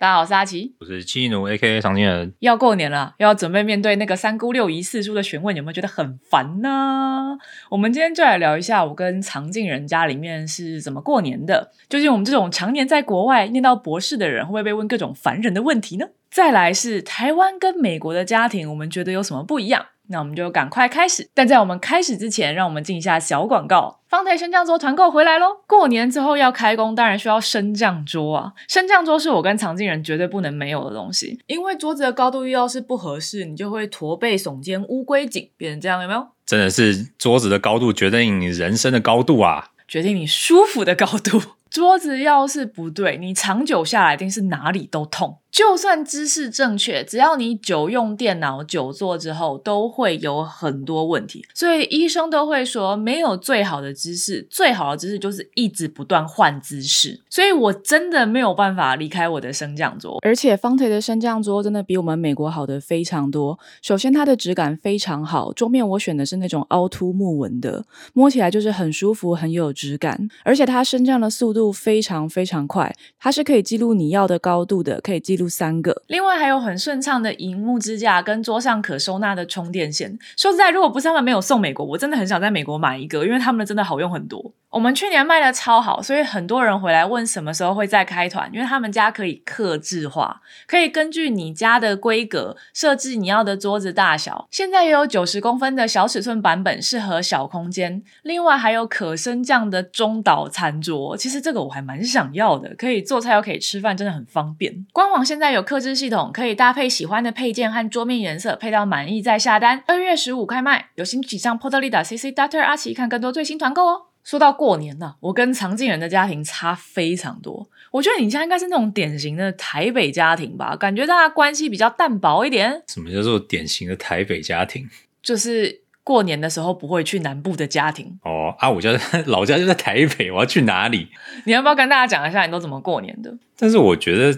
大家好，我是阿奇。我是七奴 A.K.A 常青人。要过年了，又要准备面对那个三姑六姨四叔的询问，有没有觉得很烦呢？我们今天就来聊一下我跟常进人家里面是怎么过年的。究竟我们这种常年在国外念到博士的人，会不会被问各种烦人的问题呢？再来是台湾跟美国的家庭，我们觉得有什么不一样？那我们就赶快开始。但在我们开始之前，让我们进一下小广告。方台升降桌团购回来喽！过年之后要开工，当然需要升降桌啊。升降桌是我跟常进人绝对不能没有的东西，因为桌子的高度要是不合适，你就会驼背耸肩、乌龟颈，变成这样，有没有？真的是桌子的高度决定你人生的高度啊，决定你舒服的高度。桌子要是不对，你长久下来一定是哪里都痛。就算姿势正确，只要你久用电脑、久坐之后，都会有很多问题。所以医生都会说，没有最好的姿势，最好的姿势就是一直不断换姿势。所以我真的没有办法离开我的升降桌，而且方腿的升降桌真的比我们美国好的非常多。首先，它的质感非常好，桌面我选的是那种凹凸木纹的，摸起来就是很舒服、很有质感。而且它升降的速度非常非常快，它是可以记录你要的高度的，可以记录。三个，另外还有很顺畅的荧幕支架跟桌上可收纳的充电线。说实在，如果不是他们没有送美国，我真的很想在美国买一个，因为他们的真的好用很多。我们去年卖的超好，所以很多人回来问什么时候会再开团，因为他们家可以克制化，可以根据你家的规格设置你要的桌子大小。现在也有九十公分的小尺寸版本，适合小空间。另外还有可升降的中岛餐桌，其实这个我还蛮想要的，可以做菜又可以吃饭，真的很方便。官网现在有克制系统，可以搭配喜欢的配件和桌面颜色，配到满意再下单。二月十五开卖，有兴趣上 Portalida CC Doctor 阿奇看更多最新团购哦。说到过年呢，我跟常进人的家庭差非常多。我觉得你家应该是那种典型的台北家庭吧，感觉大家关系比较淡薄一点。什么叫做典型的台北家庭？就是。过年的时候不会去南部的家庭哦啊！我家 老家就在台北，我要去哪里？你要不要跟大家讲一下你都怎么过年的？但是我觉得，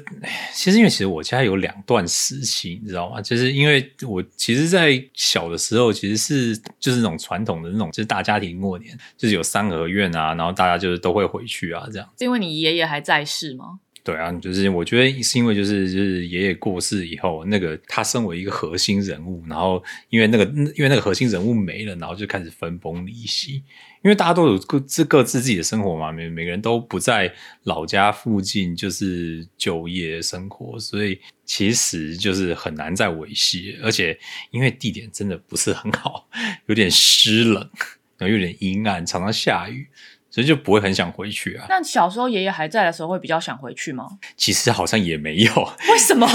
其实因为其实我家有两段时期，你知道吗？就是因为我其实，在小的时候，其实是就是那种传统的那种，就是大家庭过年，就是有三合院啊，然后大家就是都会回去啊，这样。因为你爷爷还在世吗？对啊，就是我觉得是因为就是就是爷爷过世以后，那个他身为一个核心人物，然后因为那个因为那个核心人物没了，然后就开始分崩离析。因为大家都有各自各自自己的生活嘛，每每个人都不在老家附近就是就业生活，所以其实就是很难再维系。而且因为地点真的不是很好，有点湿冷，然后有点阴暗，常常下雨。所以就不会很想回去啊。那小时候爷爷还在的时候，会比较想回去吗？其实好像也没有。为什么？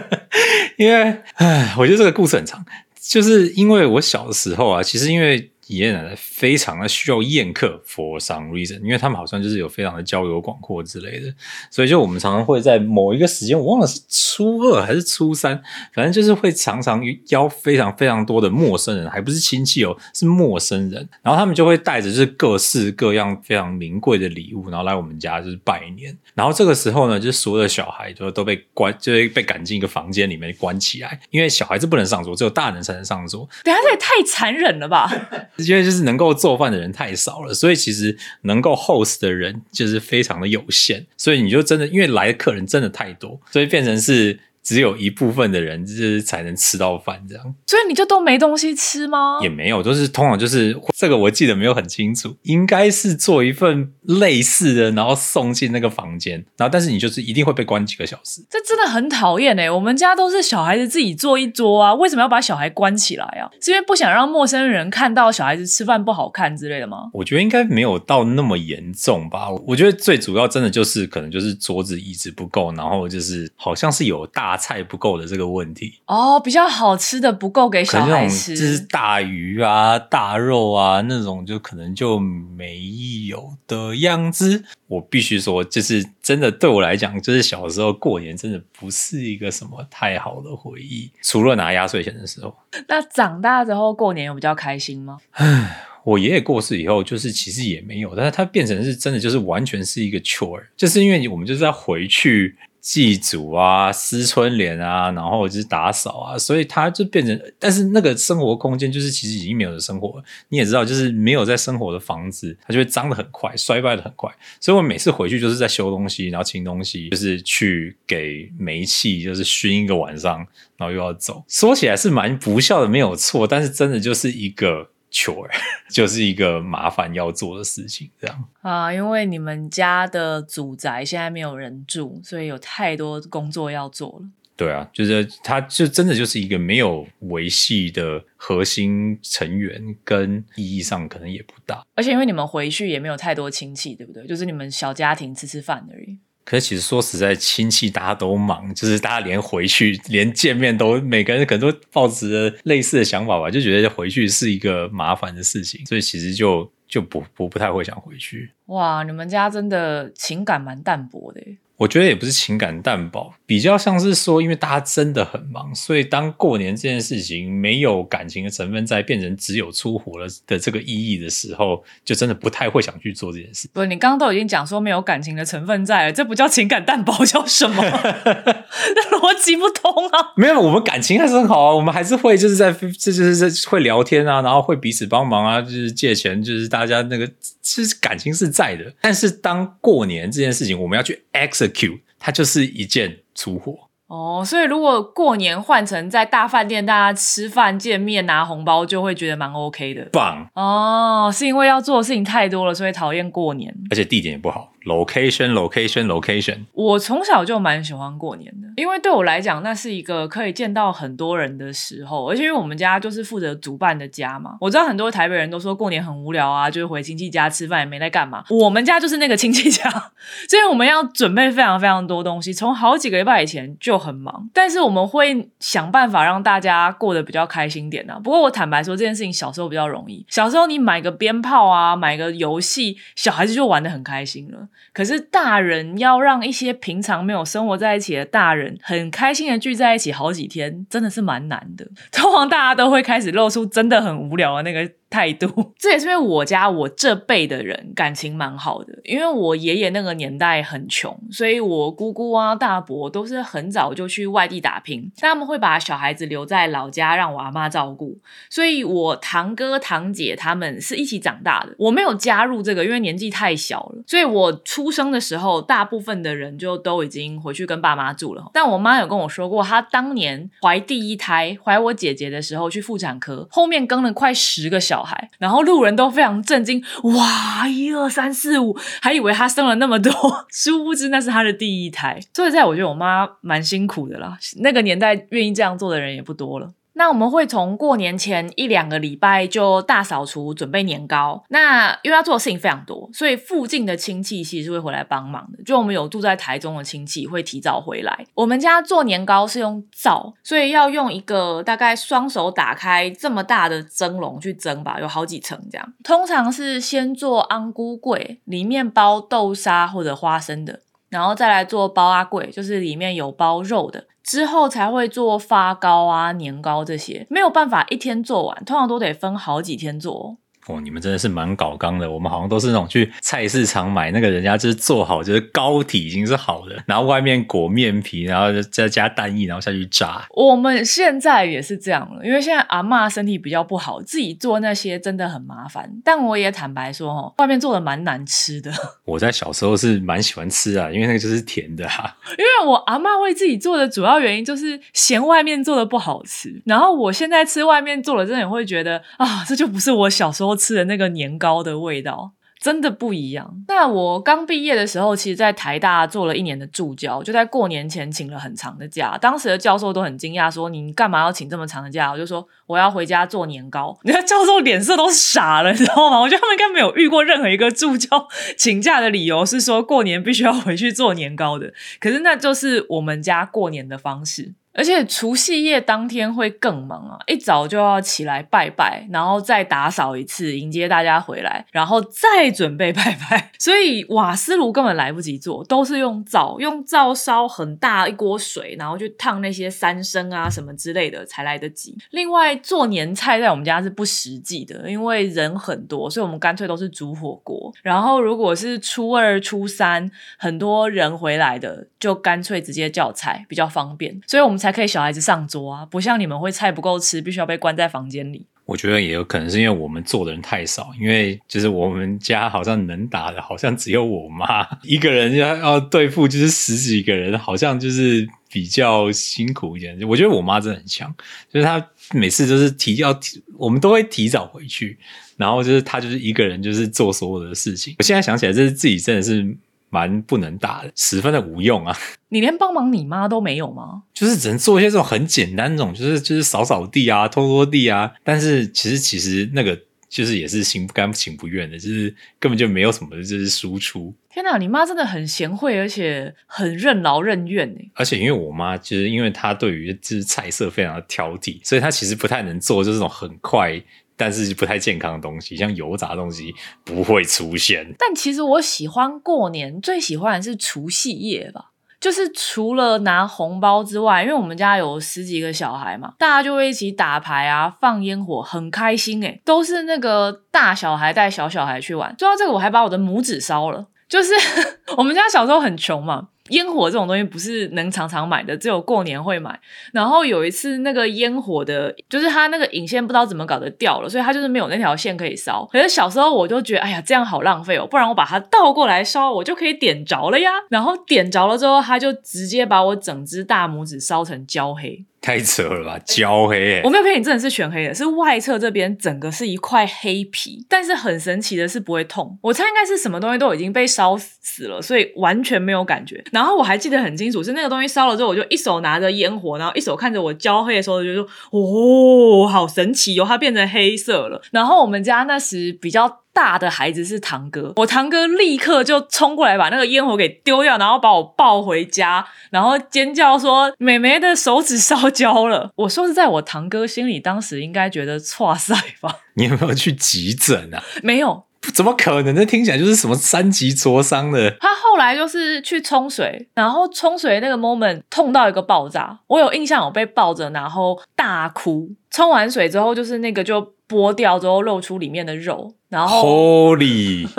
因为，唉，我觉得这个故事很长，就是因为我小的时候啊，其实因为。爷爷奶奶非常的需要宴客，for some reason，因为他们好像就是有非常的交友广阔之类的，所以就我们常常会在某一个时间，我忘了是初二还是初三，反正就是会常常邀非常非常多的陌生人，还不是亲戚哦，是陌生人，然后他们就会带着就是各式各样非常名贵的礼物，然后来我们家就是拜年，然后这个时候呢，就是所有的小孩就都被关，就会被赶进一个房间里面关起来，因为小孩子不能上桌，只有大人才能上桌。等下这也太残忍了吧！因为就是能够做饭的人太少了，所以其实能够 host 的人就是非常的有限，所以你就真的因为来的客人真的太多，所以变成是。只有一部分的人就是才能吃到饭，这样，所以你就都没东西吃吗？也没有，就是通常就是这个，我记得没有很清楚，应该是做一份类似的，然后送进那个房间，然后但是你就是一定会被关几个小时。这真的很讨厌哎！我们家都是小孩子自己坐一桌啊，为什么要把小孩关起来啊？是因为不想让陌生人看到小孩子吃饭不好看之类的吗？我觉得应该没有到那么严重吧。我觉得最主要真的就是可能就是桌子椅子不够，然后就是好像是有大。菜不够的这个问题哦，比较好吃的不够给小孩吃，就是大鱼啊、大肉啊那种，就可能就没有的样子。我必须说，就是真的对我来讲，就是小时候过年真的不是一个什么太好的回忆，除了拿压岁钱的时候。那长大之后过年有比较开心吗？唉，我爷爷过世以后，就是其实也没有，但是他变成是真的，就是完全是一个 chore，就是因为我们就是要回去。祭祖啊、撕春联啊，然后就是打扫啊，所以它就变成，但是那个生活空间就是其实已经没有了生活。你也知道，就是没有在生活的房子，它就会脏的很快，衰败的很快。所以我每次回去就是在修东西，然后清东西，就是去给煤气就是熏一个晚上，然后又要走。说起来是蛮不孝的，没有错，但是真的就是一个。Chore 就是一个麻烦要做的事情，这样啊，因为你们家的祖宅现在没有人住，所以有太多工作要做了。对啊，就是它就真的就是一个没有维系的核心成员，跟意义上可能也不大。而且因为你们回去也没有太多亲戚，对不对？就是你们小家庭吃吃饭而已。可是其实说实在，亲戚大家都忙，就是大家连回去、连见面都每个人可能都抱着类似的想法吧，就觉得回去是一个麻烦的事情，所以其实就就不不不太会想回去。哇，你们家真的情感蛮淡薄的。我觉得也不是情感淡薄，比较像是说，因为大家真的很忙，所以当过年这件事情没有感情的成分在，变成只有出活了的这个意义的时候，就真的不太会想去做这件事。不，你刚刚都已经讲说没有感情的成分在了，这不叫情感淡薄，叫什么？那逻辑不通啊！没有，我们感情还是很好啊，我们还是会就是在这就是在会聊天啊，然后会彼此帮忙啊，就是借钱，就是大家那个其实感情是在的。但是当过年这件事情，我们要去 execute。Q，它就是一件出货哦，所以如果过年换成在大饭店，大家吃饭见面拿红包，就会觉得蛮 OK 的。棒哦，是因为要做的事情太多了，所以讨厌过年，而且地点也不好。Location, location, location。我从小就蛮喜欢过年的，因为对我来讲，那是一个可以见到很多人的时候。而且因为我们家就是负责主办的家嘛，我知道很多台北人都说过年很无聊啊，就是回亲戚家吃饭也没在干嘛。我们家就是那个亲戚家，所以我们要准备非常非常多东西，从好几个礼拜以前就很忙。但是我们会想办法让大家过得比较开心点呢。不过我坦白说，这件事情小时候比较容易，小时候你买个鞭炮啊，买个游戏，小孩子就玩的很开心了。可是大人要让一些平常没有生活在一起的大人很开心的聚在一起好几天，真的是蛮难的。通常大家都会开始露出真的很无聊的那个。态度，这也是因为我家我这辈的人感情蛮好的，因为我爷爷那个年代很穷，所以我姑姑啊、大伯都是很早就去外地打拼，他们会把小孩子留在老家让我阿妈照顾，所以我堂哥堂姐他们是一起长大的，我没有加入这个，因为年纪太小了，所以我出生的时候，大部分的人就都已经回去跟爸妈住了。但我妈有跟我说过，她当年怀第一胎，怀我姐姐的时候去妇产科，后面跟了快十个小。孩，然后路人都非常震惊，哇，一二三四五，还以为他生了那么多，殊不知那是他的第一胎。所以，在我觉得我妈蛮辛苦的啦，那个年代愿意这样做的人也不多了。那我们会从过年前一两个礼拜就大扫除，准备年糕。那因为要做的事情非常多，所以附近的亲戚其实是会回来帮忙的。就我们有住在台中的亲戚会提早回来。我们家做年糕是用灶，所以要用一个大概双手打开这么大的蒸笼去蒸吧，有好几层这样。通常是先做安菇柜，里面包豆沙或者花生的，然后再来做包阿贵，就是里面有包肉的。之后才会做发糕啊、年糕这些，没有办法一天做完，通常都得分好几天做。你们真的是蛮搞刚的。我们好像都是那种去菜市场买那个人家就是做好，就是膏体已经是好的，然后外面裹面皮，然后再加蛋液，然后下去炸。我们现在也是这样了，因为现在阿妈身体比较不好，自己做那些真的很麻烦。但我也坦白说，哦，外面做的蛮难吃的。我在小时候是蛮喜欢吃啊，因为那个就是甜的哈。因为我阿妈为自己做的主要原因就是嫌外面做的不好吃，然后我现在吃外面做的，真的也会觉得啊，这就不是我小时候。吃的那个年糕的味道真的不一样。那我刚毕业的时候，其实，在台大做了一年的助教，就在过年前请了很长的假。当时的教授都很惊讶，说：“你干嘛要请这么长的假？”我就说：“我要回家做年糕。” 你看教授脸色都傻了，你知道吗？我觉得他们应该没有遇过任何一个助教请假的理由是说过年必须要回去做年糕的。可是那就是我们家过年的方式。而且除夕夜当天会更忙啊，一早就要起来拜拜，然后再打扫一次迎接大家回来，然后再准备拜拜，所以瓦斯炉根本来不及做，都是用灶，用灶烧很大一锅水，然后去烫那些三生啊什么之类的才来得及。另外做年菜在我们家是不实际的，因为人很多，所以我们干脆都是煮火锅。然后如果是初二、初三很多人回来的，就干脆直接叫菜，比较方便。所以我们才可以小孩子上桌啊，不像你们会菜不够吃，必须要被关在房间里。我觉得也有可能是因为我们做的人太少，因为就是我们家好像能打的，好像只有我妈 一个人要要对付就是十几个人，好像就是比较辛苦一点。我觉得我妈真的很强，就是她每次都是提要提，我们都会提早回去，然后就是她就是一个人就是做所有的事情。我现在想起来，这是自己真的是。蛮不能打的，十分的无用啊！你连帮忙你妈都没有吗？就是只能做一些这种很简单那种，就是就是扫扫地啊、拖拖地啊。但是其实其实那个就是也是心不甘情不愿的，就是根本就没有什么就是输出。天哪，你妈真的很贤惠，而且很任劳任怨呢。而且因为我妈就是因为她对于就是菜色非常的挑剔，所以她其实不太能做这种很快。但是不太健康的东西，像油炸东西不会出现。但其实我喜欢过年，最喜欢的是除夕夜吧。就是除了拿红包之外，因为我们家有十几个小孩嘛，大家就会一起打牌啊，放烟火，很开心诶都是那个大小孩带小小孩去玩。说到这个，我还把我的拇指烧了。就是 我们家小时候很穷嘛。烟火这种东西不是能常常买的，只有过年会买。然后有一次那个烟火的，就是它那个引线不知道怎么搞的掉了，所以它就是没有那条线可以烧。可是小时候我就觉得，哎呀，这样好浪费哦，不然我把它倒过来烧，我就可以点着了呀。然后点着了之后，它就直接把我整只大拇指烧成焦黑。太扯了吧，焦黑！我没有骗你，真的是全黑的，是外侧这边整个是一块黑皮，但是很神奇的是不会痛。我猜应该是什么东西都已经被烧死了，所以完全没有感觉。然后我还记得很清楚，是那个东西烧了之后，我就一手拿着烟火，然后一手看着我焦黑的时候，就说：“哦，好神奇哦，它变成黑色了。”然后我们家那时比较。大的孩子是堂哥，我堂哥立刻就冲过来把那个烟火给丢掉，然后把我抱回家，然后尖叫说：“妹妹的手指烧焦了。” 我说是在我堂哥心里，当时应该觉得错塞吧？你有没有去急诊啊？没有，怎么可能？那听起来就是什么三级灼伤的。他后来就是去冲水，然后冲水那个 moment 痛到一个爆炸，我有印象，我被抱着，然后大哭。冲完水之后，就是那个就。剥掉之后露出里面的肉，然后，Holy，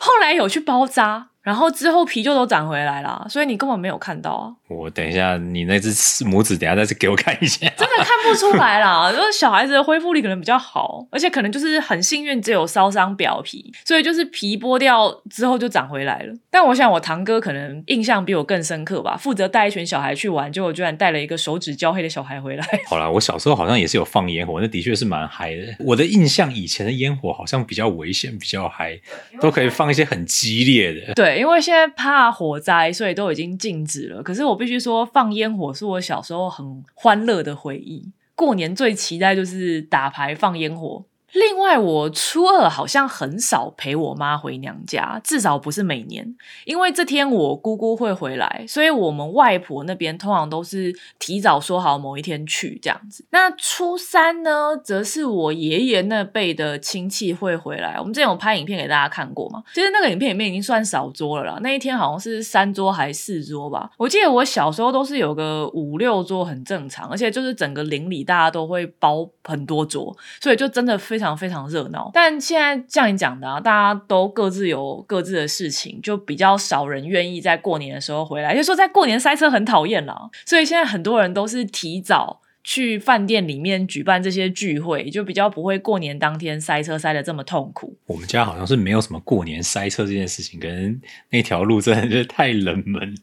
后来有去包扎。然后之后皮就都长回来了，所以你根本没有看到啊！我等一下，你那只拇指等下再次给我看一下。真的看不出来啦，就是小孩子的恢复力可能比较好，而且可能就是很幸运，只有烧伤表皮，所以就是皮剥掉之后就长回来了。但我想我堂哥可能印象比我更深刻吧，负责带一群小孩去玩，结果居然带了一个手指焦黑的小孩回来。好啦，我小时候好像也是有放烟火，那的确是蛮嗨的。我的印象以前的烟火好像比较危险，比较嗨，都可以放一些很激烈的。对。因为现在怕火灾，所以都已经禁止了。可是我必须说，放烟火是我小时候很欢乐的回忆。过年最期待就是打牌、放烟火。另外，我初二好像很少陪我妈回娘家，至少不是每年，因为这天我姑姑会回来，所以我们外婆那边通常都是提早说好某一天去这样子。那初三呢，则是我爷爷那辈的亲戚会回来。我们之前有拍影片给大家看过嘛？其实那个影片里面已经算少桌了啦，那一天好像是三桌还是四桌吧？我记得我小时候都是有个五六桌很正常，而且就是整个邻里大家都会包很多桌，所以就真的非常。非常热闹，但现在像你讲的啊，大家都各自有各自的事情，就比较少人愿意在过年的时候回来。就说在过年塞车很讨厌了，所以现在很多人都是提早去饭店里面举办这些聚会，就比较不会过年当天塞车塞的这么痛苦。我们家好像是没有什么过年塞车这件事情，可能那条路真的是太冷门，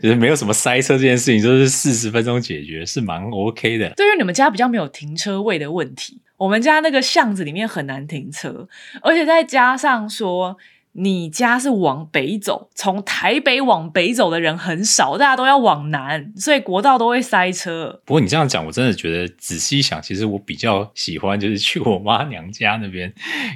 就是没有什么塞车这件事情，就是四十分钟解决是蛮 OK 的。对于你们家比较没有停车位的问题。我们家那个巷子里面很难停车，而且再加上说你家是往北走，从台北往北走的人很少，大家都要往南，所以国道都会塞车。不过你这样讲，我真的觉得仔细想，其实我比较喜欢就是去我妈娘家那边，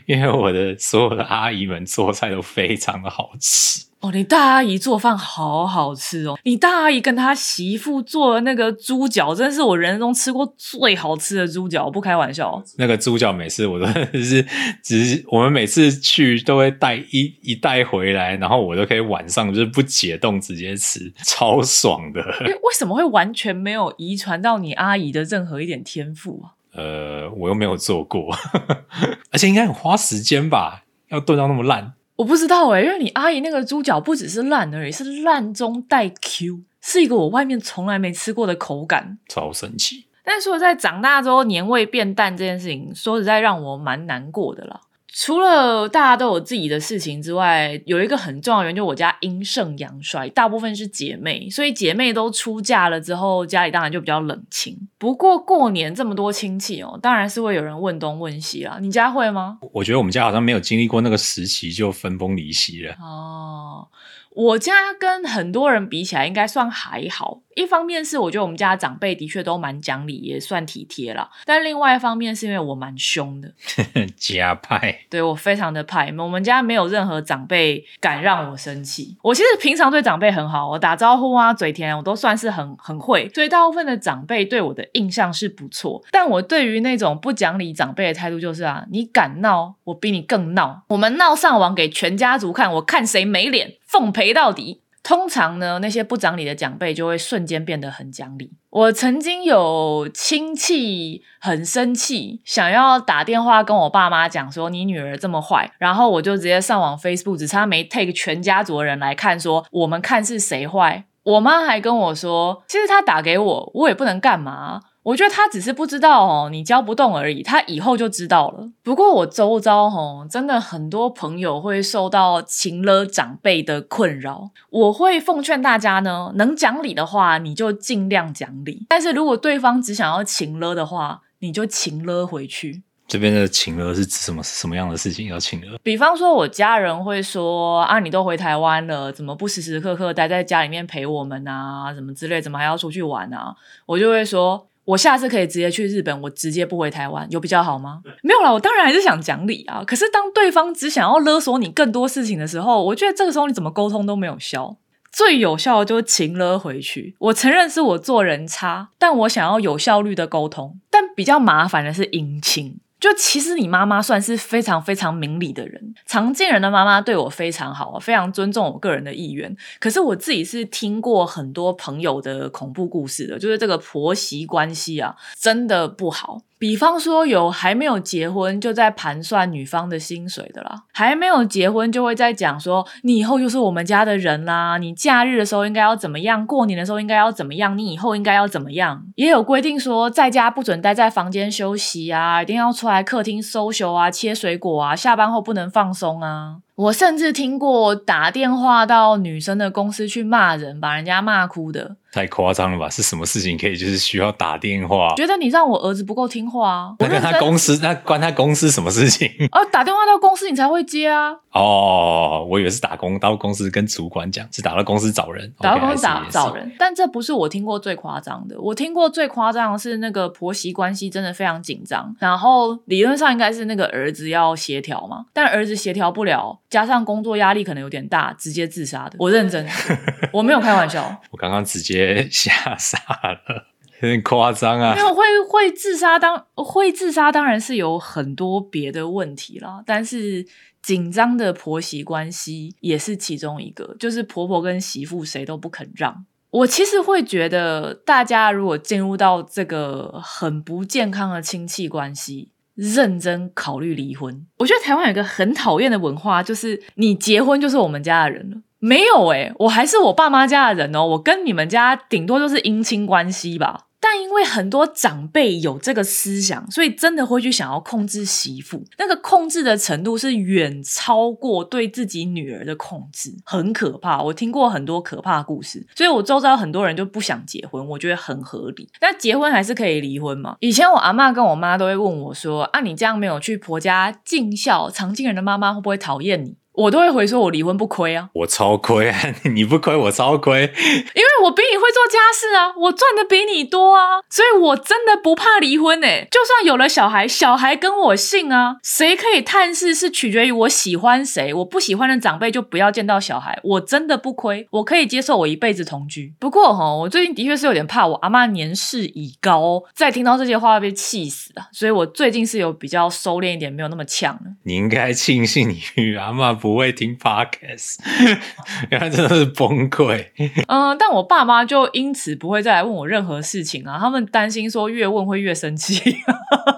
因为我的所有的阿姨们做菜都非常的好吃。哦，你大阿姨做饭好好吃哦！你大阿姨跟她媳妇做的那个猪脚，真的是我人生中吃过最好吃的猪脚，不开玩笑。那个猪脚每次我都 是，只是我们每次去都会带一一袋回来，然后我都可以晚上就是不解冻直接吃，超爽的。为什么会完全没有遗传到你阿姨的任何一点天赋啊？呃，我又没有做过，而且应该很花时间吧？要炖到那么烂？我不知道哎，因为你阿姨那个猪脚不只是烂而已，是烂中带 Q，是一个我外面从来没吃过的口感，超神奇。但是说在长大之后年味变淡这件事情，说实在让我蛮难过的啦。除了大家都有自己的事情之外，有一个很重要的原因，就我家阴盛阳衰，大部分是姐妹，所以姐妹都出嫁了之后，家里当然就比较冷清。不过过年这么多亲戚哦，当然是会有人问东问西啦。你家会吗？我觉得我们家好像没有经历过那个时期就分崩离析了。哦。我家跟很多人比起来，应该算还好。一方面是我觉得我们家长辈的确都蛮讲理，也算体贴了。但另外一方面是因为我蛮凶的，家派。对我非常的派。我们家没有任何长辈敢让我生气。我其实平常对长辈很好，我打招呼啊，嘴甜，我都算是很很会。所以大部分的长辈对我的印象是不错。但我对于那种不讲理长辈的态度就是啊，你敢闹，我比你更闹。我们闹上网给全家族看，我看谁没脸。奉陪到底。通常呢，那些不讲理的长辈就会瞬间变得很讲理。我曾经有亲戚很生气，想要打电话跟我爸妈讲说你女儿这么坏，然后我就直接上网 Facebook，只差没 take 全家族人来看，说我们看是谁坏。我妈还跟我说，其实他打给我，我也不能干嘛。我觉得他只是不知道哦，你教不动而已，他以后就知道了。不过我周遭哦，真的很多朋友会受到情勒长辈的困扰。我会奉劝大家呢，能讲理的话，你就尽量讲理；但是如果对方只想要情勒的话，你就情勒回去。这边的情勒是指什么什么样的事情要情勒？比方说，我家人会说啊，你都回台湾了，怎么不时时刻刻待在家里面陪我们啊？什么之类，怎么还要出去玩啊？我就会说。我下次可以直接去日本，我直接不回台湾，有比较好吗？没有啦，我当然还是想讲理啊。可是当对方只想要勒索你更多事情的时候，我觉得这个时候你怎么沟通都没有效。最有效的就是情勒回去。我承认是我做人差，但我想要有效率的沟通。但比较麻烦的是姻亲。就其实你妈妈算是非常非常明理的人，常见人的妈妈对我非常好，非常尊重我个人的意愿。可是我自己是听过很多朋友的恐怖故事的，就是这个婆媳关系啊，真的不好。比方说，有还没有结婚就在盘算女方的薪水的啦，还没有结婚就会在讲说，你以后就是我们家的人啦，你假日的时候应该要怎么样，过年的时候应该要怎么样，你以后应该要怎么样，也有规定说，在家不准待在房间休息啊，一定要出来客厅 social 啊，切水果啊，下班后不能放松啊。我甚至听过打电话到女生的公司去骂人，把人家骂哭的。太夸张了吧？是什么事情可以就是需要打电话？觉得你让我儿子不够听话啊！那跟他公司，那关他公司什么事情？哦，打电话到公司你才会接啊！哦，我以为是打工到公司跟主管讲，是打到公司找人，打到公司找找人。但这不是我听过最夸张的，我听过最夸张的是那个婆媳关系真的非常紧张，然后理论上应该是那个儿子要协调嘛，但儿子协调不了，加上工作压力可能有点大，直接自杀的。我认真，我没有开玩笑。我刚刚直接。吓傻了，有点夸张啊！没有会会自杀，当会自杀当然是有很多别的问题啦，但是紧张的婆媳关系也是其中一个，就是婆婆跟媳妇谁都不肯让。我其实会觉得，大家如果进入到这个很不健康的亲戚关系，认真考虑离婚。我觉得台湾有一个很讨厌的文化，就是你结婚就是我们家的人了。没有诶，我还是我爸妈家的人哦，我跟你们家顶多就是姻亲关系吧。但因为很多长辈有这个思想，所以真的会去想要控制媳妇。那个控制的程度是远超过对自己女儿的控制，很可怕。我听过很多可怕故事，所以我周遭很多人就不想结婚，我觉得很合理。但结婚还是可以离婚嘛？以前我阿妈跟我妈都会问我说：“啊，你这样没有去婆家尽孝，常进人的妈妈会不会讨厌你？”我都会回说我离婚不亏啊，我超亏啊，你不亏我超亏，因为我比你会做家事啊，我赚的比你多啊，所以我真的不怕离婚诶。就算有了小孩，小孩跟我姓啊，谁可以探视是取决于我喜欢谁，我不喜欢的长辈就不要见到小孩，我真的不亏，我可以接受我一辈子同居。不过哈，我最近的确是有点怕我阿妈年事已高，再听到这些话会被气死啊，所以我最近是有比较收敛一点，没有那么呛了。你应该庆幸你与阿妈。不会听 podcast，原来真的是崩溃。嗯，但我爸妈就因此不会再来问我任何事情啊，他们担心说越问会越生气，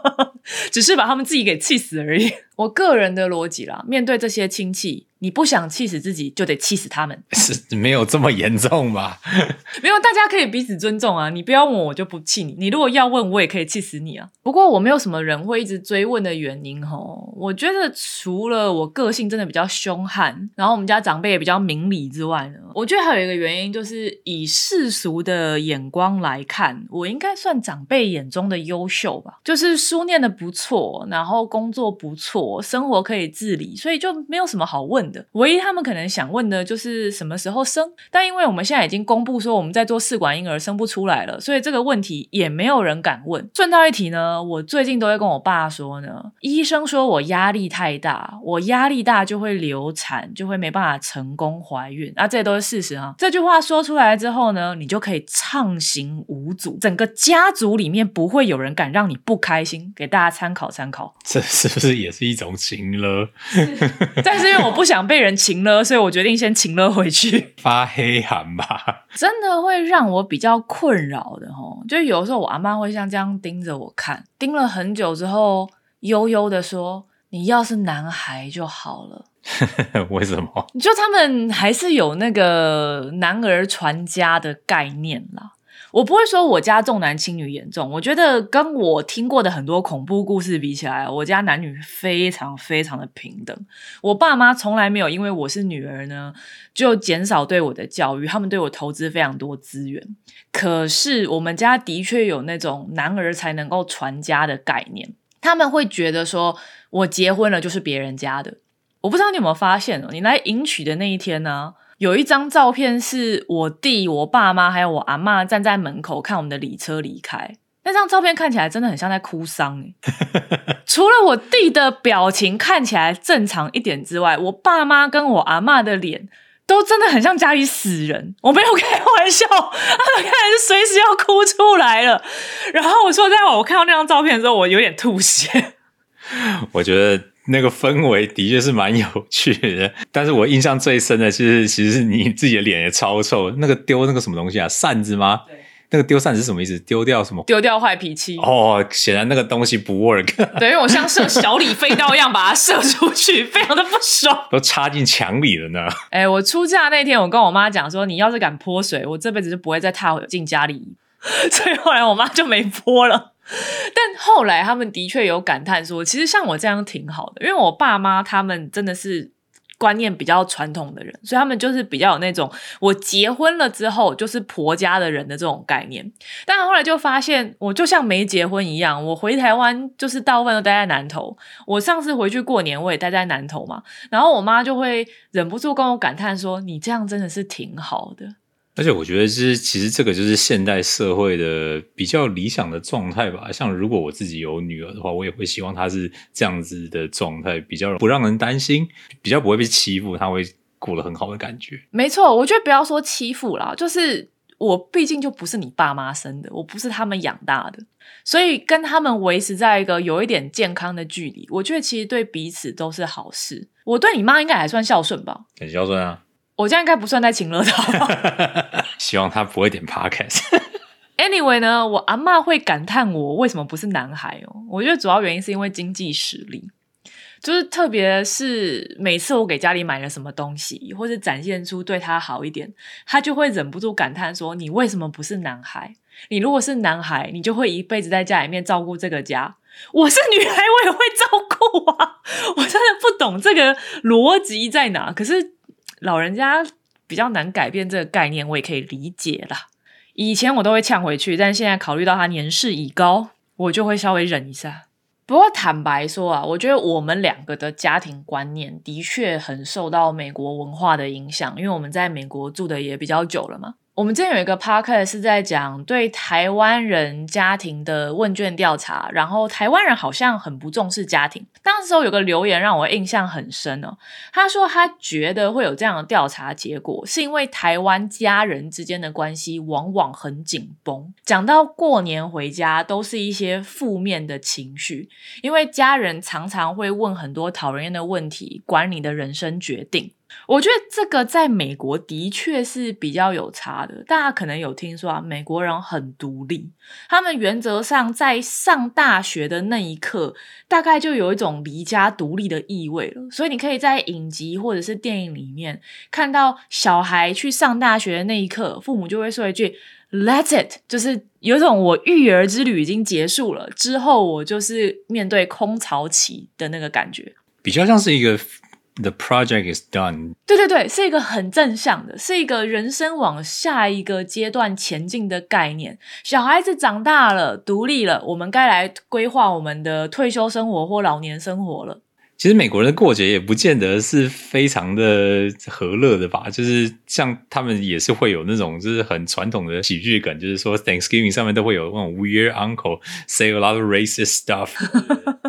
只是把他们自己给气死而已。我个人的逻辑啦，面对这些亲戚。你不想气死自己，就得气死他们，是没有这么严重吧？没有，大家可以彼此尊重啊。你不要问我，我就不气你。你如果要问，我也可以气死你啊。不过我没有什么人会一直追问的原因吼。我觉得除了我个性真的比较凶悍，然后我们家长辈也比较明理之外呢，我觉得还有一个原因就是以世俗的眼光来看，我应该算长辈眼中的优秀吧。就是书念的不错，然后工作不错，我生活可以自理，所以就没有什么好问的。唯一他们可能想问的就是什么时候生，但因为我们现在已经公布说我们在做试管婴儿生不出来了，所以这个问题也没有人敢问。顺道一提呢，我最近都会跟我爸说呢，医生说我压力太大，我压力大就会流产，就会没办法成功怀孕啊，这都是事实啊。这句话说出来之后呢，你就可以畅行无阻，整个家族里面不会有人敢让你不开心。给大家参考参考，这是不是也是一种情了？但是因为我不想。被人擒了，所以我决定先擒了回去。发黑函吧，真的会让我比较困扰的哦。就有时候我阿妈会像这样盯着我看，盯了很久之后，悠悠的说：“你要是男孩就好了。” 为什么？就他们还是有那个男儿传家的概念啦。我不会说我家重男轻女严重，我觉得跟我听过的很多恐怖故事比起来，我家男女非常非常的平等。我爸妈从来没有因为我是女儿呢，就减少对我的教育，他们对我投资非常多资源。可是我们家的确有那种男儿才能够传家的概念，他们会觉得说我结婚了就是别人家的。我不知道你有没有发现哦，你来迎娶的那一天呢？有一张照片是我弟、我爸妈还有我阿妈站在门口看我们的礼车离开。那张照片看起来真的很像在哭丧 除了我弟的表情看起来正常一点之外，我爸妈跟我阿妈的脸都真的很像家里死人。我没有开玩笑，他们看来是随时要哭出来了。然后我说在我看到那张照片的时候，我有点吐血。我觉得。那个氛围的确是蛮有趣的，但是我印象最深的其实其实你自己的脸也超臭。那个丢那个什么东西啊？扇子吗？那个丢扇子是什么意思？丢掉什么？丢掉坏脾气。哦，显然那个东西不 work。对，因为我像射小李飞刀一样把它射出去，非常的不爽。都插进墙里了呢。哎，我出嫁那天，我跟我妈讲说，你要是敢泼水，我这辈子就不会再踏进家里。所以后来我妈就没泼了。但后来他们的确有感叹说，其实像我这样挺好的，因为我爸妈他们真的是观念比较传统的人，所以他们就是比较有那种我结婚了之后就是婆家的人的这种概念。但后来就发现，我就像没结婚一样，我回台湾就是大部分都待在南投。我上次回去过年，我也待在南投嘛，然后我妈就会忍不住跟我感叹说：“你这样真的是挺好的。”而且我觉得是，其实这个就是现代社会的比较理想的状态吧。像如果我自己有女儿的话，我也会希望她是这样子的状态，比较不让人担心，比较不会被欺负，她会过得很好的感觉。没错，我觉得不要说欺负啦，就是我毕竟就不是你爸妈生的，我不是他们养大的，所以跟他们维持在一个有一点健康的距离，我觉得其实对彼此都是好事。我对你妈应该还算孝顺吧？很孝顺啊。我这样应该不算在请乐他，希望他不会点 podcast。Anyway 呢，我阿妈会感叹我为什么不是男孩哦。我觉得主要原因是因为经济实力，就是特别是每次我给家里买了什么东西，或者展现出对他好一点，他就会忍不住感叹说：“你为什么不是男孩？你如果是男孩，你就会一辈子在家里面照顾这个家。我是女孩，我也会照顾啊。我真的不懂这个逻辑在哪，可是。”老人家比较难改变这个概念，我也可以理解啦。以前我都会呛回去，但现在考虑到他年事已高，我就会稍微忍一下。不过坦白说啊，我觉得我们两个的家庭观念的确很受到美国文化的影响，因为我们在美国住的也比较久了嘛。我们之前有一个 podcast 是在讲对台湾人家庭的问卷调查，然后台湾人好像很不重视家庭。当时有个留言让我印象很深哦，他说他觉得会有这样的调查结果，是因为台湾家人之间的关系往往很紧绷，讲到过年回家都是一些负面的情绪，因为家人常常会问很多讨人厌的问题，管你的人生决定。我觉得这个在美国的确是比较有差的。大家可能有听说啊，美国人很独立，他们原则上在上大学的那一刻，大概就有一种离家独立的意味了。所以你可以在影集或者是电影里面看到小孩去上大学的那一刻，父母就会说一句 “Let it”，就是有一种我育儿之旅已经结束了，之后我就是面对空巢期的那个感觉，比较像是一个。The project is done。对对对，是一个很正向的，是一个人生往下一个阶段前进的概念。小孩子长大了，独立了，我们该来规划我们的退休生活或老年生活了。其实美国人的过节也不见得是非常的和乐的吧，就是像他们也是会有那种就是很传统的喜剧梗，就是说 Thanksgiving 上面都会有那种 weird uncle say a lot of racist stuff。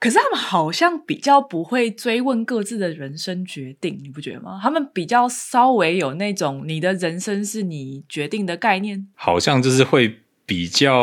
可是他们好像比较不会追问各自的人生决定，你不觉得吗？他们比较稍微有那种你的人生是你决定的概念，好像就是会比较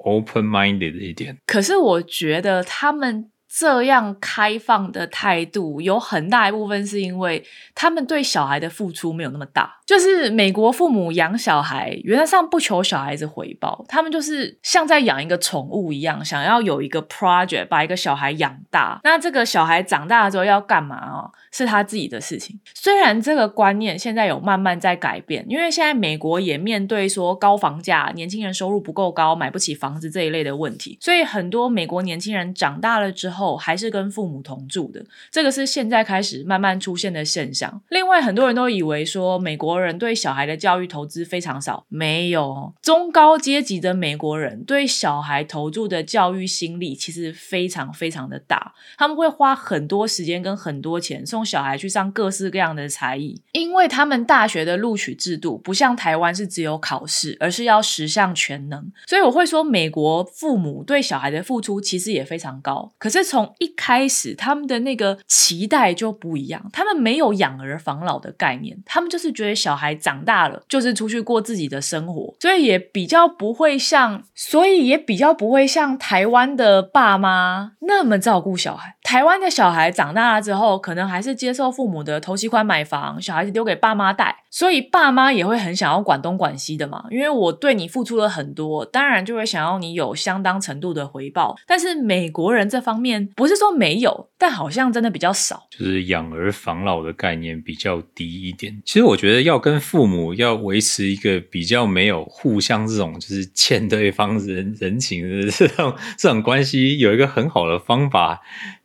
open minded 一点。可是我觉得他们。这样开放的态度，有很大一部分是因为他们对小孩的付出没有那么大。就是美国父母养小孩，原则上不求小孩子回报，他们就是像在养一个宠物一样，想要有一个 project 把一个小孩养大。那这个小孩长大了之后要干嘛哦？是他自己的事情。虽然这个观念现在有慢慢在改变，因为现在美国也面对说高房价、年轻人收入不够高、买不起房子这一类的问题，所以很多美国年轻人长大了之后。还是跟父母同住的，这个是现在开始慢慢出现的现象。另外，很多人都以为说美国人对小孩的教育投资非常少，没有中高阶级的美国人对小孩投注的教育心力其实非常非常的大，他们会花很多时间跟很多钱送小孩去上各式各样的才艺，因为他们大学的录取制度不像台湾是只有考试，而是要十项全能，所以我会说美国父母对小孩的付出其实也非常高，可是从从一开始，他们的那个期待就不一样。他们没有养儿防老的概念，他们就是觉得小孩长大了就是出去过自己的生活，所以也比较不会像，所以也比较不会像台湾的爸妈那么照顾小孩。台湾的小孩长大了之后，可能还是接受父母的头期款买房，小孩子丢给爸妈带，所以爸妈也会很想要管东管西的嘛。因为我对你付出了很多，当然就会想要你有相当程度的回报。但是美国人这方面。不是说没有，但好像真的比较少。就是养儿防老的概念比较低一点。其实我觉得要跟父母要维持一个比较没有互相这种就是欠对方人人情的这种这种关系，有一个很好的方法，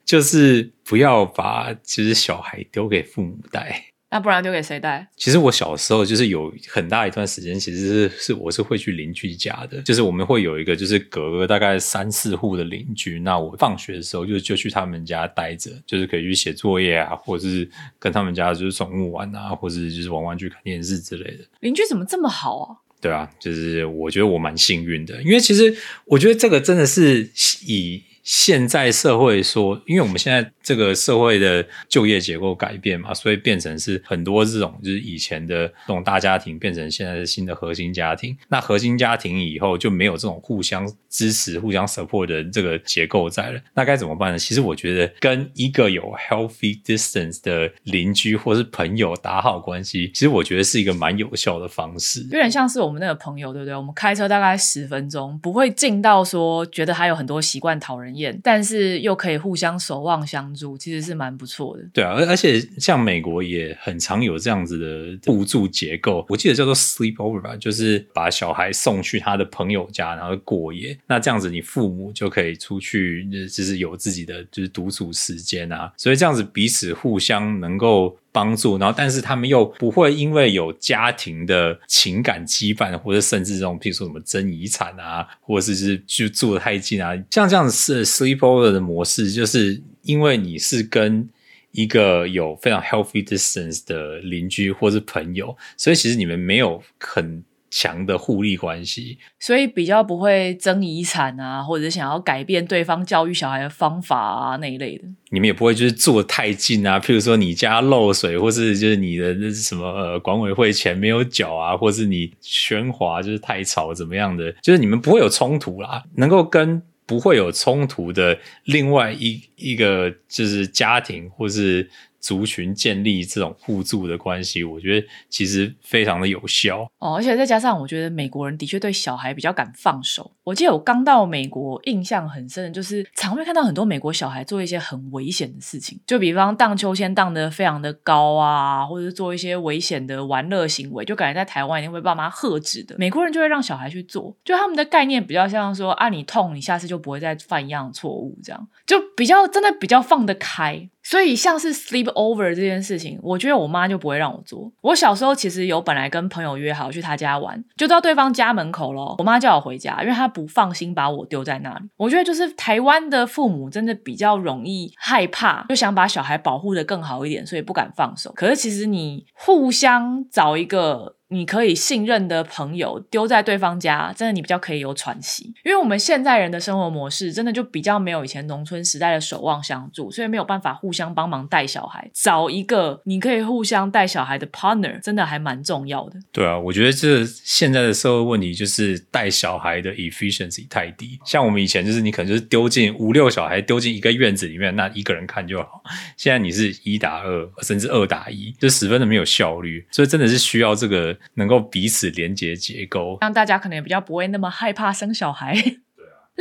就是不要把其实小孩丢给父母带。那不然丢给谁带？其实我小时候就是有很大一段时间，其实是是我是会去邻居家的，就是我们会有一个就是隔个大概三四户的邻居。那我放学的时候就就去他们家待着，就是可以去写作业啊，或者是跟他们家就是宠物玩啊，或者就是玩玩具、看电视之类的。邻居怎么这么好啊？对啊，就是我觉得我蛮幸运的，因为其实我觉得这个真的是以。现在社会说，因为我们现在这个社会的就业结构改变嘛，所以变成是很多这种就是以前的这种大家庭变成现在的新的核心家庭。那核心家庭以后就没有这种互相支持、互相 support 的这个结构在了。那该怎么办呢？其实我觉得跟一个有 healthy distance 的邻居或是朋友打好关系，其实我觉得是一个蛮有效的方式。有点像是我们那个朋友，对不对？我们开车大概十分钟，不会近到说觉得还有很多习惯讨人。但是又可以互相守望相助，其实是蛮不错的。对啊，而而且像美国也很常有这样子的互助结构，我记得叫做 sleep over 吧，就是把小孩送去他的朋友家，然后过夜。那这样子，你父母就可以出去，就是有自己的就是独处时间啊。所以这样子彼此互相能够帮助，然后但是他们又不会因为有家庭的情感羁绊，或者甚至这种，譬如说什么争遗产啊，或者是就是就住的太近啊，像这样是 sleepover 的模式，就是因为你是跟一个有非常 healthy distance 的邻居或是朋友，所以其实你们没有很强的互利关系，所以比较不会争遗产啊，或者想要改变对方教育小孩的方法啊那一类的。你们也不会就是住太近啊，譬如说你家漏水，或是就是你的那是什么呃管委会钱没有缴啊，或是你喧哗就是太吵怎么样的，就是你们不会有冲突啦，能够跟不会有冲突的另外一一个就是家庭或是。族群建立这种互助的关系，我觉得其实非常的有效哦。而且再加上，我觉得美国人的确对小孩比较敢放手。我记得我刚到美国，印象很深的就是常会看到很多美国小孩做一些很危险的事情，就比方荡秋千荡得非常的高啊，或者是做一些危险的玩乐行为，就感觉在台湾一定会爸妈喝止的。美国人就会让小孩去做，就他们的概念比较像说啊，你痛，你下次就不会再犯一样错误，这样就比较真的比较放得开。所以像是 sleep over 这件事情，我觉得我妈就不会让我做。我小时候其实有本来跟朋友约好去他家玩，就到对方家门口咯。我妈叫我回家，因为她不放心把我丢在那里。我觉得就是台湾的父母真的比较容易害怕，就想把小孩保护的更好一点，所以不敢放手。可是其实你互相找一个。你可以信任的朋友丢在对方家，真的你比较可以有喘息。因为我们现在人的生活模式，真的就比较没有以前农村时代的守望相助，所以没有办法互相帮忙带小孩。找一个你可以互相带小孩的 partner，真的还蛮重要的。对啊，我觉得这现在的社会问题就是带小孩的 efficiency 太低。像我们以前就是你可能就是丢进五六小孩丢进一个院子里面，那一个人看就好。现在你是一打二，甚至二打一，就十分的没有效率。所以真的是需要这个。能够彼此连接结构，让大家可能也比较不会那么害怕生小孩。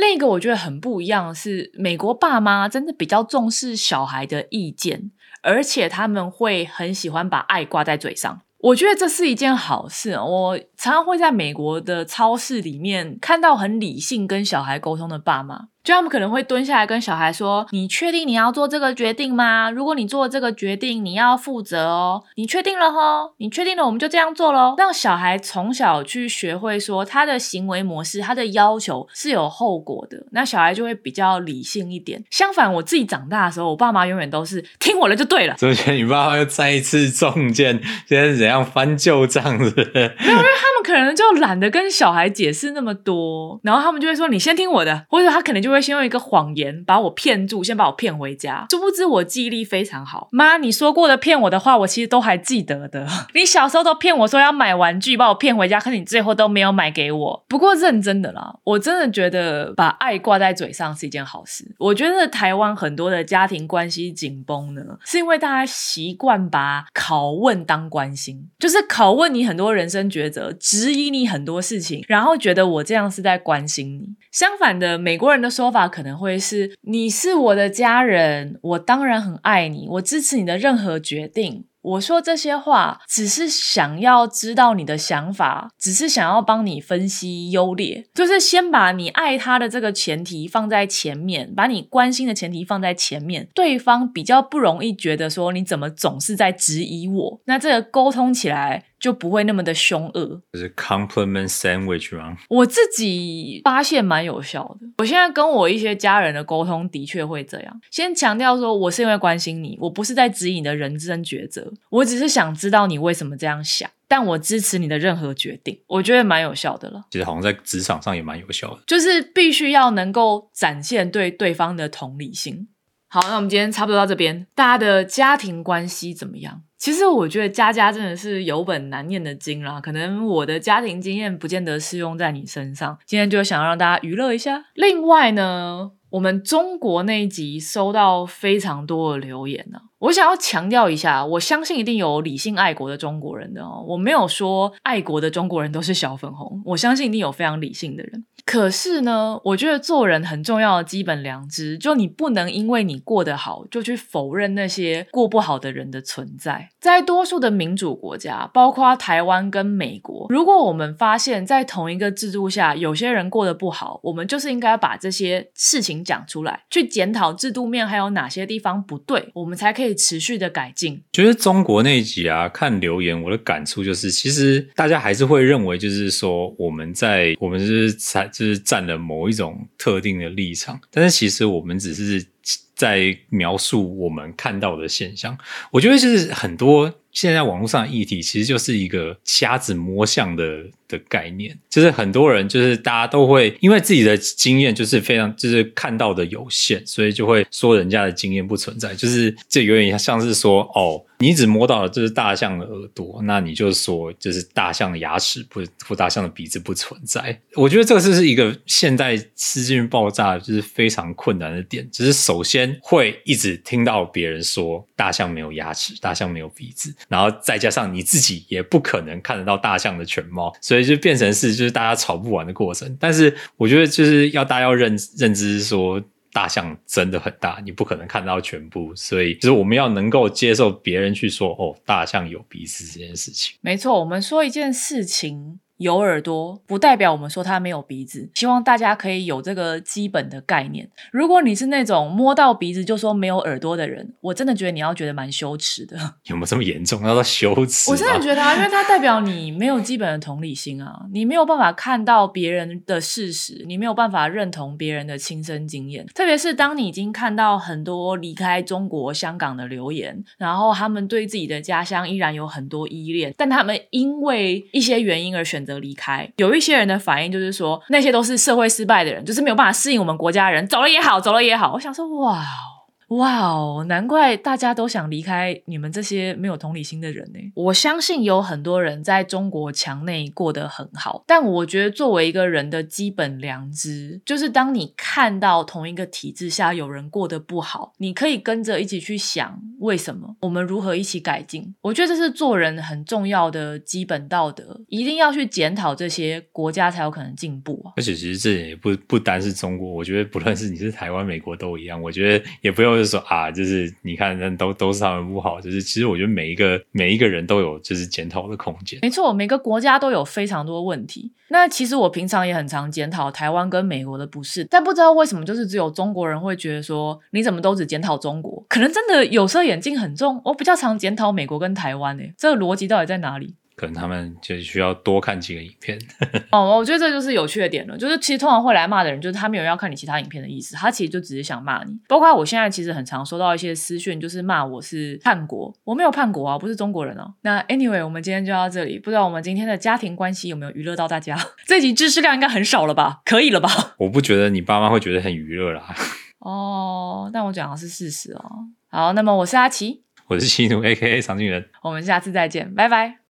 另一个我觉得很不一样是，美国爸妈真的比较重视小孩的意见，而且他们会很喜欢把爱挂在嘴上。我觉得这是一件好事。我常常会在美国的超市里面看到很理性跟小孩沟通的爸妈。就他们可能会蹲下来跟小孩说：“你确定你要做这个决定吗？如果你做这个决定，你要负责哦。你确定了吼？你确定了，我们就这样做喽。让小孩从小去学会说他的行为模式，他的要求是有后果的。那小孩就会比较理性一点。相反，我自己长大的时候，我爸妈永远都是听我的就对了。所以你爸爸又再一次中箭，现在是怎样翻旧账子？没有，因为他们可能就懒得跟小孩解释那么多，然后他们就会说：“你先听我的。”或者他可能就。会先用一个谎言把我骗住，先把我骗回家。殊不知我记忆力非常好，妈，你说过的骗我的话，我其实都还记得的。你小时候都骗我说要买玩具，把我骗回家，可你最后都没有买给我。不过认真的啦，我真的觉得把爱挂在嘴上是一件好事。我觉得台湾很多的家庭关系紧绷呢，是因为大家习惯把拷问当关心，就是拷问你很多人生抉择，质疑你很多事情，然后觉得我这样是在关心你。相反的，美国人的说说法可能会是：你是我的家人，我当然很爱你，我支持你的任何决定。我说这些话，只是想要知道你的想法，只是想要帮你分析优劣，就是先把你爱他的这个前提放在前面，把你关心的前提放在前面，对方比较不容易觉得说你怎么总是在质疑我，那这个沟通起来。就不会那么的凶恶，就是 compliment sandwich 吗？我自己发现蛮有效的。我现在跟我一些家人的沟通的确会这样，先强调说我是因为关心你，我不是在指引你的人生抉择，我只是想知道你为什么这样想，但我支持你的任何决定，我觉得蛮有效的了。其实好像在职场上也蛮有效的，就是必须要能够展现对对方的同理心。好，那我们今天差不多到这边，大家的家庭关系怎么样？其实我觉得家家真的是有本难念的经啦，可能我的家庭经验不见得适用在你身上。今天就想让大家娱乐一下。另外呢，我们中国那一集收到非常多的留言呢，我想要强调一下，我相信一定有理性爱国的中国人的哦，我没有说爱国的中国人都是小粉红，我相信一定有非常理性的人。可是呢，我觉得做人很重要的基本良知，就你不能因为你过得好，就去否认那些过不好的人的存在。在多数的民主国家，包括台湾跟美国，如果我们发现，在同一个制度下，有些人过得不好，我们就是应该把这些事情讲出来，去检讨制度面还有哪些地方不对，我们才可以持续的改进。觉得中国那一集啊，看留言，我的感触就是，其实大家还是会认为，就是说我们在我们是才是占了某一种特定的立场，但是其实我们只是在描述我们看到的现象。我觉得就是很多现在网络上的议题，其实就是一个瞎子摸象的。的概念就是很多人就是大家都会因为自己的经验就是非常就是看到的有限，所以就会说人家的经验不存在，就是这有点像是说哦，你只摸到了就是大象的耳朵，那你就说就是大象的牙齿不或大象的鼻子不存在。我觉得这个是一个现代资讯爆炸就是非常困难的点，只是首先会一直听到别人说大象没有牙齿，大象没有鼻子，然后再加上你自己也不可能看得到大象的全貌，所以。就变成是就是大家吵不完的过程，但是我觉得就是要大家要认认知说大象真的很大，你不可能看到全部，所以就是我们要能够接受别人去说哦大象有鼻子这件事情。没错，我们说一件事情。有耳朵不代表我们说它没有鼻子，希望大家可以有这个基本的概念。如果你是那种摸到鼻子就说没有耳朵的人，我真的觉得你要觉得蛮羞耻的。有没有这么严重？要到羞耻？我真的觉得啊，因为它代表你没有基本的同理心啊，你没有办法看到别人的事实，你没有办法认同别人的亲身经验。特别是当你已经看到很多离开中国香港的留言，然后他们对自己的家乡依然有很多依恋，但他们因为一些原因而选择。离开，有一些人的反应就是说，那些都是社会失败的人，就是没有办法适应我们国家人，走了也好，走了也好。我想说，哇。哇哦，难怪大家都想离开你们这些没有同理心的人呢。我相信有很多人在中国墙内过得很好，但我觉得作为一个人的基本良知，就是当你看到同一个体制下有人过得不好，你可以跟着一起去想为什么，我们如何一起改进。我觉得这是做人很重要的基本道德，一定要去检讨这些国家才有可能进步啊。而且其实这也不不单是中国，我觉得不论是你是台湾、美国都一样，我觉得也不用。就是说啊，就是你看，人都都是他们不好。就是其实我觉得每一个每一个人都有就是检讨的空间。没错，每个国家都有非常多问题。那其实我平常也很常检讨台湾跟美国的不是，但不知道为什么，就是只有中国人会觉得说，你怎么都只检讨中国？可能真的有色眼镜很重。我比较常检讨美国跟台湾诶，这个逻辑到底在哪里？可能他们就需要多看几个影片 哦，我觉得这就是有趣的点了。就是其实通常会来骂的人，就是他没有要看你其他影片的意思，他其实就只是想骂你。包括我现在其实很常收到一些私讯，就是骂我是叛国，我没有叛国啊，不是中国人哦。那 anyway，我们今天就到这里。不知道我们今天的家庭关系有没有娱乐到大家？这集知识量应该很少了吧？可以了吧？我不觉得你爸妈会觉得很娱乐啦。哦，但我讲的是事实哦。好，那么我是阿奇，我是西奴 A K A 长颈人，我们下次再见，拜拜。